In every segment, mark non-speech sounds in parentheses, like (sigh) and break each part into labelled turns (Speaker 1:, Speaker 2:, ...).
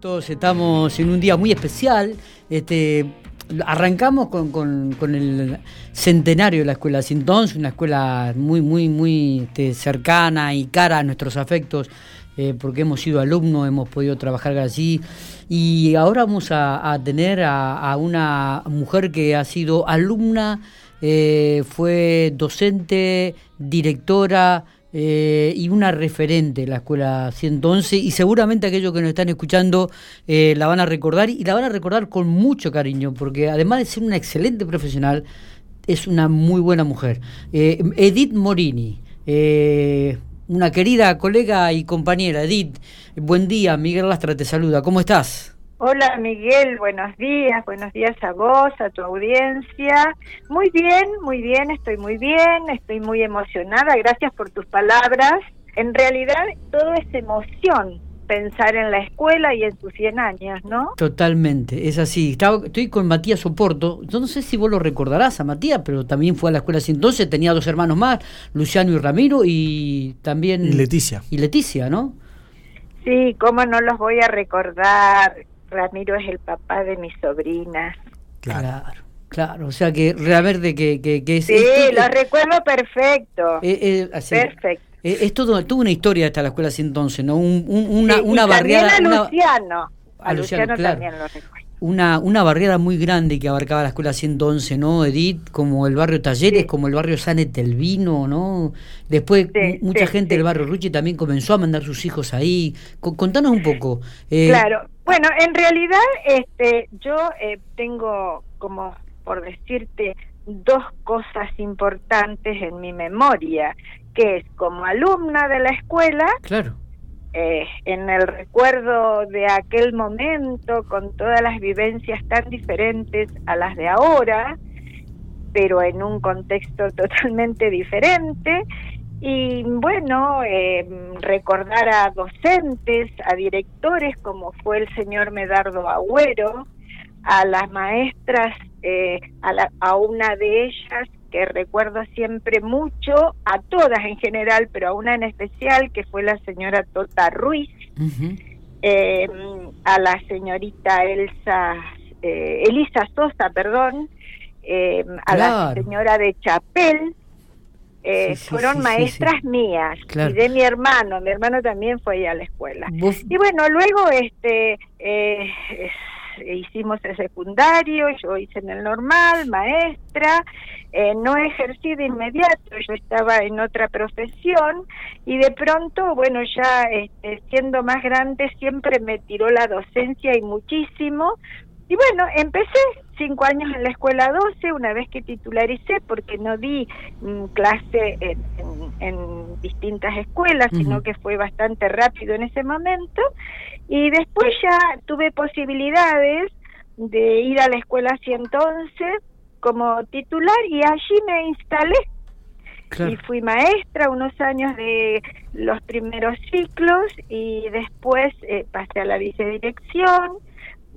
Speaker 1: Todos estamos en un día muy especial. Este, arrancamos con, el centenario de la escuela Sintons, una escuela muy, muy, muy este, cercana y cara a nuestros afectos, eh, porque hemos sido alumnos, hemos podido trabajar allí. Y ahora vamos a, tener a, una mujer que ha sido alumna, eh, fue docente, directora, eh, y una referente la escuela 111 y seguramente aquellos que nos están escuchando eh, la van a recordar y la van a recordar con mucho cariño porque además de ser una excelente profesional es una muy buena mujer. Eh, Edith Morini, una querida colega y compañera. Edith, buen día, Miguel Lastra te saluda, ¿cómo estás?
Speaker 2: Hola Miguel, buenos días, buenos días a vos, a tu audiencia. Muy bien, muy bien, estoy muy bien, estoy muy emocionada, gracias por tus palabras. En realidad todo es emoción pensar en la escuela y en sus 100 años, ¿no?
Speaker 1: Totalmente, es así. estoy con Matías Oporto, yo no sé si vos lo recordarás a Matías, pero también fue a la escuela así entonces, tenía dos hermanos más, Luciano y Ramiro, y también...
Speaker 3: Y Leticia.
Speaker 1: Y Leticia, ¿no?
Speaker 2: Sí, cómo no los voy a recordar Ramiro es el papá de mis sobrinas.
Speaker 1: Claro. Claro, o sea que Realmente que, que, que
Speaker 2: es... Sí, lo (laughs) recuerdo perfecto.
Speaker 1: Eh, eh, perfecto. Eh, es todo, toda una historia hasta la escuela así entonces, ¿no? Un, una, una barriada...
Speaker 2: a Luciano. A, Luciano, también lo recuerdo
Speaker 1: una, una barriada muy grande que abarcaba la escuela 111, ¿no, Edith? Como el barrio Talleres, como el barrio San Etelvino, ¿no? Después mucha gente del barrio Ruchi también comenzó a mandar sus hijos ahí. contanos un poco.
Speaker 2: Eh, claro, bueno, en realidad este, yo eh, tengo, como por decirte, dos cosas importantes en mi memoria, que es como alumna de la escuela,
Speaker 1: claro
Speaker 2: eh, en el recuerdo de aquel momento, con todas las vivencias tan diferentes a las de ahora, pero en un contexto (laughs) totalmente diferente. Y bueno, eh, recordar a docentes, a directores como fue el señor Medardo Agüero, a las maestras, eh, a, a una de ellas que recuerdo siempre mucho, a todas en general, pero a una en especial, que fue la señora Tota Ruiz, eh, a la señorita Elsa, eh, Elisa Sosa, perdón, eh, a la señora de Chapel, fueron maestras mías y de mi hermano, mi hermano también fue ahí a la escuela. Y bueno, luego este hicimos el secundario, yo hice en el normal, maestra, eh, no ejercí de inmediato, yo estaba en otra profesión y de pronto, bueno, ya este, siendo más grande siempre me tiró la docencia y muchísimo. Y bueno, empecé cinco años en la escuela 12, una vez que titularicé, porque no di mm, clase en, distintas escuelas, sino que fue bastante rápido en ese momento. Y después ya tuve posibilidades de ir a la escuela 111 como titular y allí me instalé. Y fui maestra unos años de los primeros ciclos y después eh, pasé a la vicedirección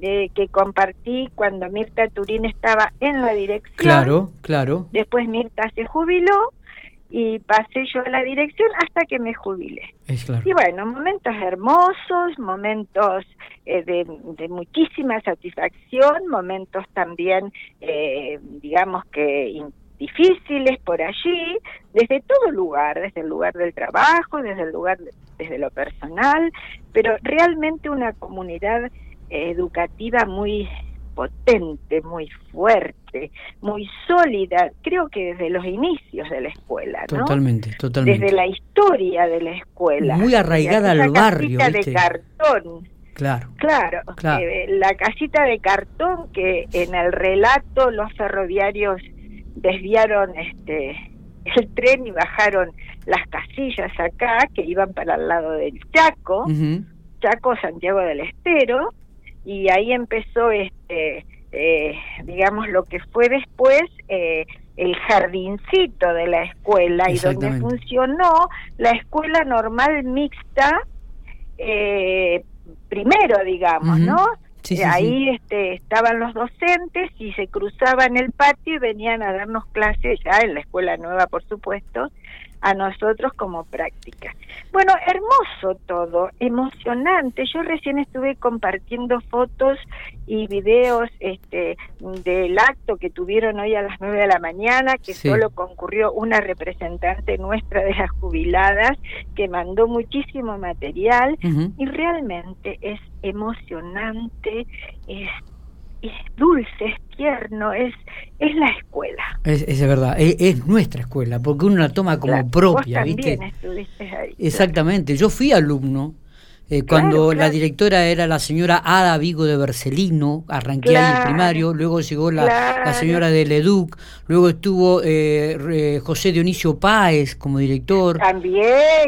Speaker 2: eh, que compartí cuando Mirta Turín estaba en la dirección.
Speaker 1: Claro, claro.
Speaker 2: Después Mirta se jubiló y pasé yo a la dirección hasta que me jubilé. Y bueno, momentos hermosos, momentos eh, de, muchísima satisfacción, momentos también, eh, digamos que difíciles por allí, desde todo lugar, desde el lugar del trabajo, desde el lugar, desde lo personal, pero realmente una comunidad educativa muy potente, muy fuerte, muy sólida, creo que desde los inicios de la escuela,
Speaker 1: ¿no? Totalmente, totalmente.
Speaker 2: Desde la historia de la escuela.
Speaker 1: Muy arraigada al barrio.
Speaker 2: Casita de cartón.
Speaker 1: Claro.
Speaker 2: Claro, eh, la casita de cartón que en el relato los ferroviarios desviaron este el tren y bajaron las casillas acá que iban para el lado del Chaco, Chaco Santiago del Estero, y ahí empezó este eh, digamos lo que fue después eh, el jardincito de la escuela y donde funcionó la escuela normal mixta eh, primero digamos no ahí este estaban los docentes y se cruzaban el patio y venían a darnos clases ya en la escuela nueva por supuesto a nosotros como práctica. Bueno, hermoso todo, emocionante. Yo recién estuve compartiendo fotos y videos este, del acto que tuvieron hoy a las 9 de la mañana, que solo concurrió una representante nuestra de las jubiladas, que mandó muchísimo material y realmente es emocionante, es es dulce, es tierno, es, es la escuela.
Speaker 1: Es, es verdad, es, nuestra escuela, porque uno la toma como propia, ¿viste? Exactamente, yo fui alumno. Eh, cuando la directora era la señora Ada Vigo de Bercelino, arranqué ahí el primario, luego llegó la, la señora de Leduc, luego estuvo eh, José Dionisio Páez como director.
Speaker 2: También,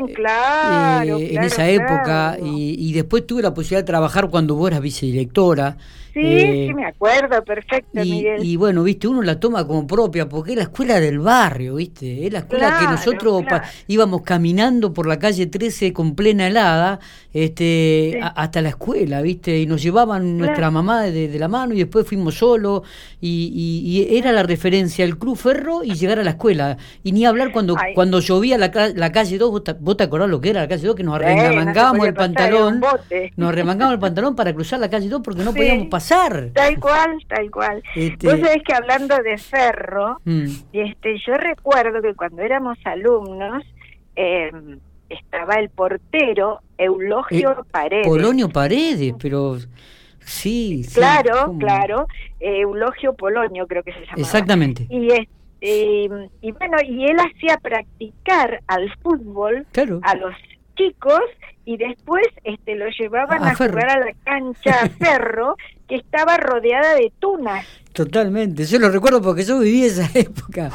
Speaker 2: eh, claro.
Speaker 1: en esa época, y, y, después tuve la posibilidad de trabajar cuando vos eras vicedirectora.
Speaker 2: Sí, sí, me acuerdo, perfecto,
Speaker 1: y,
Speaker 2: Miguel.
Speaker 1: Y bueno, viste, uno la toma como propia, porque es la escuela del barrio, viste, es la escuela que nosotros íbamos caminando por la calle 13 con plena helada, este, hasta la escuela, viste, y nos llevaban nuestra mamá de, la mano y después fuimos solos, y, era la referencia el Club Ferro y llegar a la escuela. Y ni hablar cuando, cuando llovía la, la calle 2, ¿vos te, acordás lo que era la calle 2? Que nos arremangábamos el pantalón, nos arremangábamos el pantalón para cruzar la calle 2 porque no podíamos pasar
Speaker 2: Tal cual, tal cual. Este... Vos sabés que hablando de ferro, mm. este, yo recuerdo que cuando éramos alumnos, em, estaba el portero Eulogio
Speaker 1: eh,
Speaker 2: Paredes.
Speaker 1: Polonio Paredes, pero sí.
Speaker 2: Claro, claro. Eulogio Polonio creo que se llamaba.
Speaker 1: Exactamente.
Speaker 2: Y em, y bueno, y él hacía practicar al fútbol a los chicos y después este lo llevaban a, jugar a la cancha (laughs) Ferro que estaba rodeada de tunas.
Speaker 1: Totalmente, yo lo recuerdo porque yo viví esa (laughs) época.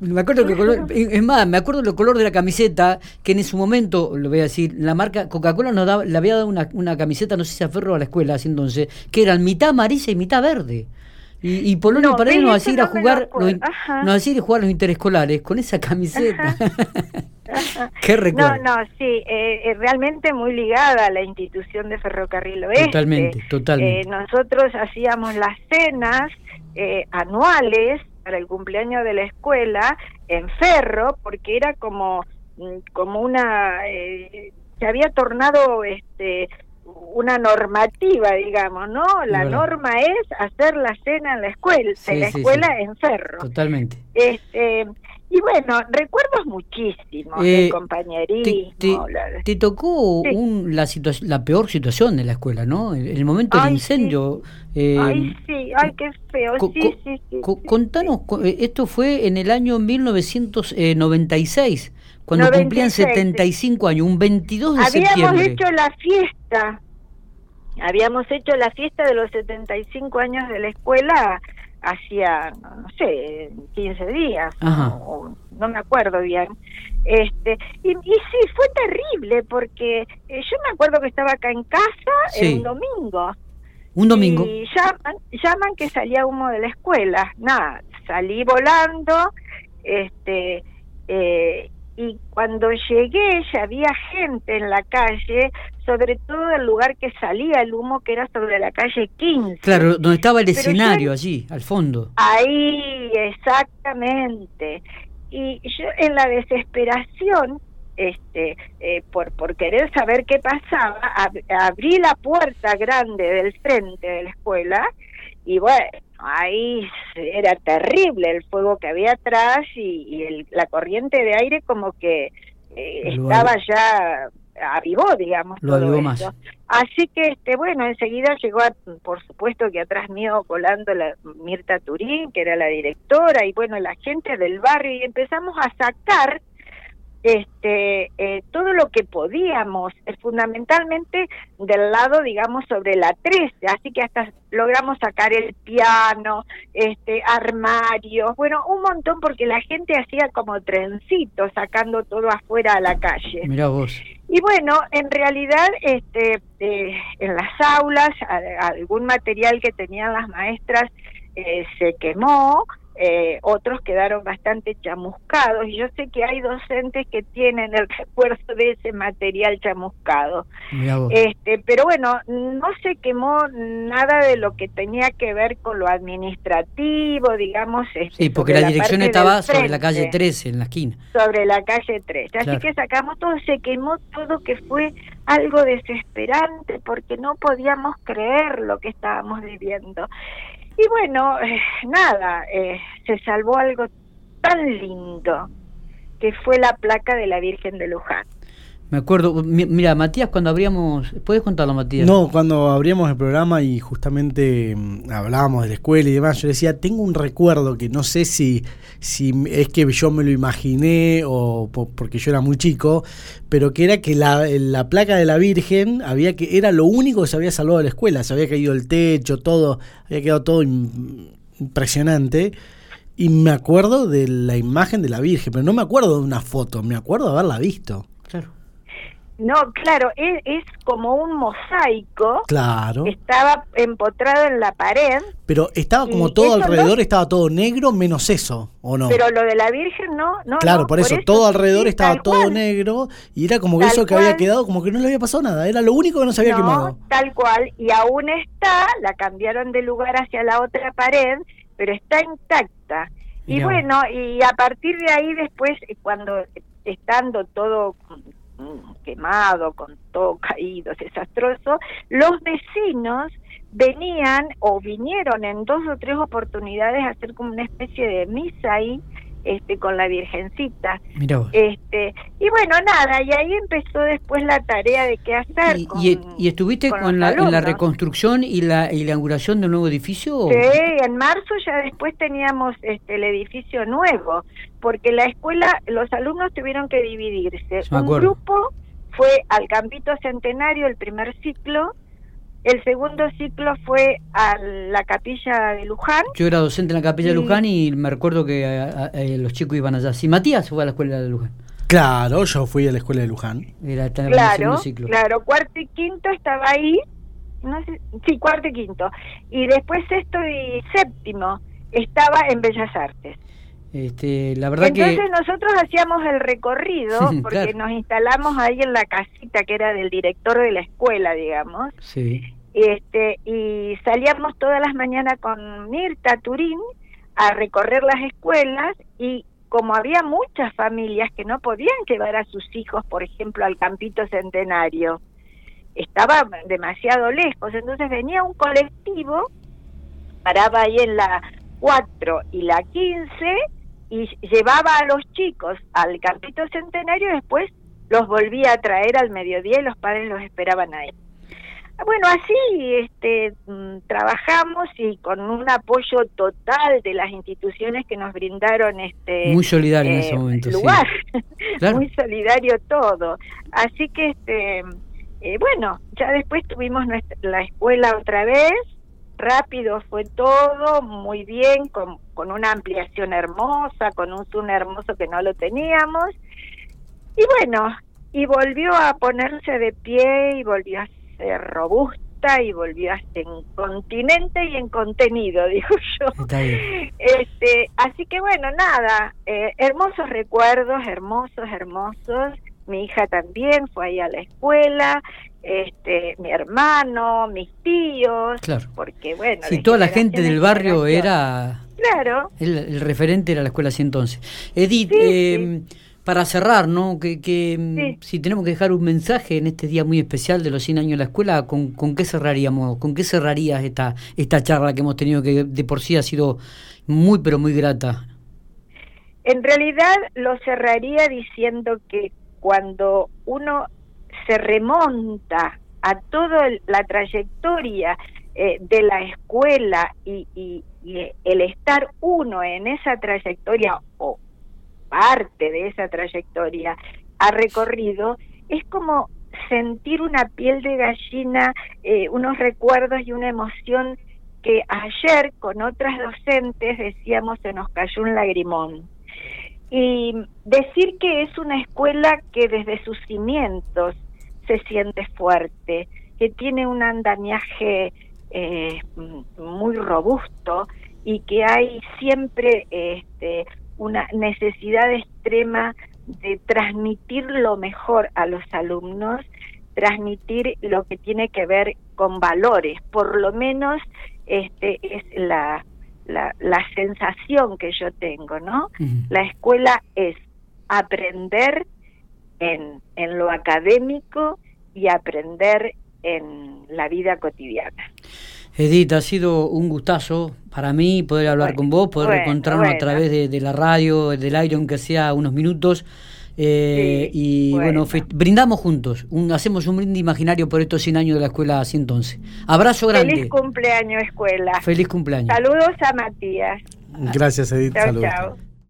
Speaker 1: me acuerdo que es más, me acuerdo del color de la camiseta, que en su momento, lo voy a decir, la marca Coca-Cola nos daba, le había dado una, una camiseta, no sé si a Ferro a la escuela, así entonces, que eran mitad amarilla y mitad verde. Y, y Polonio no, nos hacía ir a jugar, los, nos hacía ir a jugar los interescolares con esa camiseta. (laughs) Qué recuerdo.
Speaker 2: No, no, sí, eh, eh, realmente muy ligada a la institución de Ferrocarril Oeste.
Speaker 1: Totalmente, totalmente.
Speaker 2: Eh, nosotros hacíamos las cenas eh, anuales para el cumpleaños de la escuela en Ferro, porque era como, mm, como una... se había tornado este una normativa, digamos, ¿no? La norma es hacer la cena en la escuela, en la escuela en Ferro.
Speaker 1: Totalmente.
Speaker 2: Este, y bueno, recuerdos muchísimos eh, compañerismo.
Speaker 1: Te, tocó un, la, la peor situación de la escuela, ¿no? El, momento del incendio.
Speaker 2: Eh, ay, sí, ay, qué feo. sí, sí, sí,
Speaker 1: contanos, eh, esto fue en el año 1996 cuando cumplían 75 años, un 22 de septiembre.
Speaker 2: Habíamos hecho la fiesta, habíamos hecho la fiesta de los 75 años de la escuela hacía, no, sé, 15 días, no, me acuerdo bien. este y, sí, fue terrible porque eh, yo me acuerdo que estaba acá en casa el un domingo.
Speaker 1: Un domingo.
Speaker 2: Y llaman, llaman que salía humo de la escuela. Nada, salí volando, este, eh, y cuando llegué ya había gente en la calle, sobre todo el lugar que salía el humo, que era sobre la calle 15.
Speaker 1: Claro, donde estaba el escenario allí, al fondo.
Speaker 2: Ahí, exactamente. Y yo en la desesperación, este, eh, por, por querer saber qué pasaba, abrí la puerta grande del frente de la escuela y bueno, ahí era terrible el fuego que había atrás y, el, la corriente de aire como que eh, estaba ya avivó, digamos.
Speaker 1: Lo avivó más.
Speaker 2: Así que, este bueno, enseguida llegó, por supuesto que atrás mío volando la Mirta Turín, que era la directora, y bueno, la gente del barrio, y empezamos a sacar este eh, todo lo que podíamos, eh, fundamentalmente del lado, digamos, sobre la 13, así que hasta logramos sacar el piano, este armarios, bueno, un montón porque la gente hacía como trencitos sacando todo afuera a la calle.
Speaker 1: Mira vos.
Speaker 2: Y bueno, en realidad este eh, en las aulas algún material que tenían las maestras se quemó, eh, otros quedaron bastante chamuscados y yo sé que hay docentes que tienen el recuerdo de ese material chamuscado. Este, pero bueno, no se quemó nada de lo que tenía que ver con lo administrativo, digamos.
Speaker 1: Este, sí, porque la, dirección estaba sobre la calle 13, en la esquina.
Speaker 2: Sobre la calle 13. Así que sacamos todo, se quemó todo, que fue algo desesperante porque no podíamos creer lo que estábamos viviendo. Y bueno, eh, nada, eh, se salvó algo tan lindo que fue la placa de la Virgen de Luján.
Speaker 1: Me acuerdo, mira, Matías, cuando abríamos, ¿puedes contarlo, Matías?
Speaker 3: No, cuando abríamos el programa y justamente mm, hablábamos de la escuela y demás, yo decía, tengo un recuerdo que no sé si, si es que yo me lo imaginé o porque yo era muy chico, pero que era que la, la placa de la Virgen había que era lo único que se había salvado de la escuela, se había caído el techo, todo, había quedado todo impresionante. Y me acuerdo de la imagen de la Virgen, pero no me acuerdo de una foto, me acuerdo de haberla visto.
Speaker 2: No, claro, es, como un mosaico.
Speaker 3: Claro.
Speaker 2: Estaba empotrado en la pared.
Speaker 3: Pero estaba como todo alrededor, estaba todo negro, menos eso, ¿o no?
Speaker 2: Pero lo de la Virgen no, no.
Speaker 3: Claro, por, eso, todo alrededor estaba todo negro y era como que eso que había quedado, como que no le había pasado nada, era lo único que no se había quemado.
Speaker 2: Tal cual, y aún está, la cambiaron de lugar hacia la otra pared, pero está intacta. Y bueno, y a partir de ahí después, cuando estando todo quemado, con todo caído, desastroso, los vecinos venían o vinieron en dos o tres oportunidades a hacer como una especie de misa ahí este con la virgencita. Este y bueno nada y ahí empezó después la tarea de qué hacer
Speaker 1: y, y, estuviste con, la, en la reconstrucción y la inauguración del nuevo edificio
Speaker 2: sí en marzo ya después teníamos este el edificio nuevo porque la escuela los alumnos tuvieron que dividirse. Un grupo fue al campito centenario el primer ciclo el segundo ciclo fue a la capilla de Luján.
Speaker 1: Yo era docente en la capilla de Luján y me recuerdo que eh, los chicos iban allá. Si Matías fue a la escuela de Luján.
Speaker 3: Claro, yo fui a la escuela de Luján.
Speaker 2: Era claro, ciclo. claro, cuarto y quinto estaba ahí. No sé, sí, cuarto y quinto. Y después sexto y séptimo estaba en Bellas Artes.
Speaker 1: Este, la verdad
Speaker 2: Entonces nosotros hacíamos el recorrido (laughs) porque nos instalamos ahí en la casita que era del director de la escuela, digamos.
Speaker 1: Sí.
Speaker 2: Este, y salíamos todas las mañanas con Mirta Turín a recorrer las escuelas y como había muchas familias que no podían llevar a sus hijos, por ejemplo, al campito centenario, estaba demasiado lejos, entonces venía un colectivo, paraba ahí en la 4 y la 15 y llevaba a los chicos al campito centenario y después los volvía a traer al mediodía y los padres los esperaban ahí. Bueno, así este, mm, trabajamos y con un apoyo total de las instituciones que nos brindaron este
Speaker 1: muy solidario en ese eh, momento,
Speaker 2: lugar, (laughs) muy solidario todo. Así que este, eh, bueno, ya después tuvimos nuestra, la escuela otra vez rápido fue todo, muy bien, con, con una ampliación hermosa, con un Zoom hermoso que no lo teníamos. Y bueno, y volvió a ponerse de pie y volvió a ser robusta y volvió a ser en continente y en contenido, (laughs) digo yo. Este, así que bueno, nada, eh, hermosos recuerdos, hermosos, hermosos. Mi hija también fue ahí a la escuela, este, mi hermano, mis tíos, porque bueno...
Speaker 1: Si toda la gente del barrio era...
Speaker 2: Claro.
Speaker 1: El, referente era la escuela así entonces. Edith, em, para cerrar, ¿no? Que, que em, si tenemos que dejar un mensaje en este día muy especial de los 100 años de la escuela, ¿con, con qué cerraríamos? ¿Con qué cerrarías esta, esta charla que hemos tenido que de por sí ha sido muy pero muy grata?
Speaker 2: En realidad lo cerraría diciendo que cuando uno se remonta a toda la trayectoria eh, de la escuela y, y, el estar uno en esa trayectoria o parte de esa trayectoria ha recorrido, es como sentir una piel de gallina, eh, unos recuerdos y una emoción que ayer con otras docentes decíamos se nos cayó un lagrimón. Y decir que es una escuela que desde sus cimientos se siente fuerte, que tiene un andamiaje eh, muy robusto y que hay siempre este, una necesidad extrema de transmitir lo mejor a los alumnos, transmitir lo que tiene que ver con valores, por lo menos este es la, la, sensación que yo tengo, ¿no? La escuela es aprender en, en lo académico y aprender en la vida cotidiana.
Speaker 1: Edith, ha sido un gustazo para mí poder hablar con vos, poder encontrarnos a través de, la radio, del aire, aunque sea unos minutos. Eh, y bueno, brindamos juntos, hacemos un brindis imaginario por estos 100 años de la escuela 111. Abrazo grande.
Speaker 2: Feliz cumpleaños, escuela.
Speaker 1: Feliz cumpleaños.
Speaker 2: Saludos a Matías.
Speaker 3: Gracias, Edith.
Speaker 2: Chao, chao.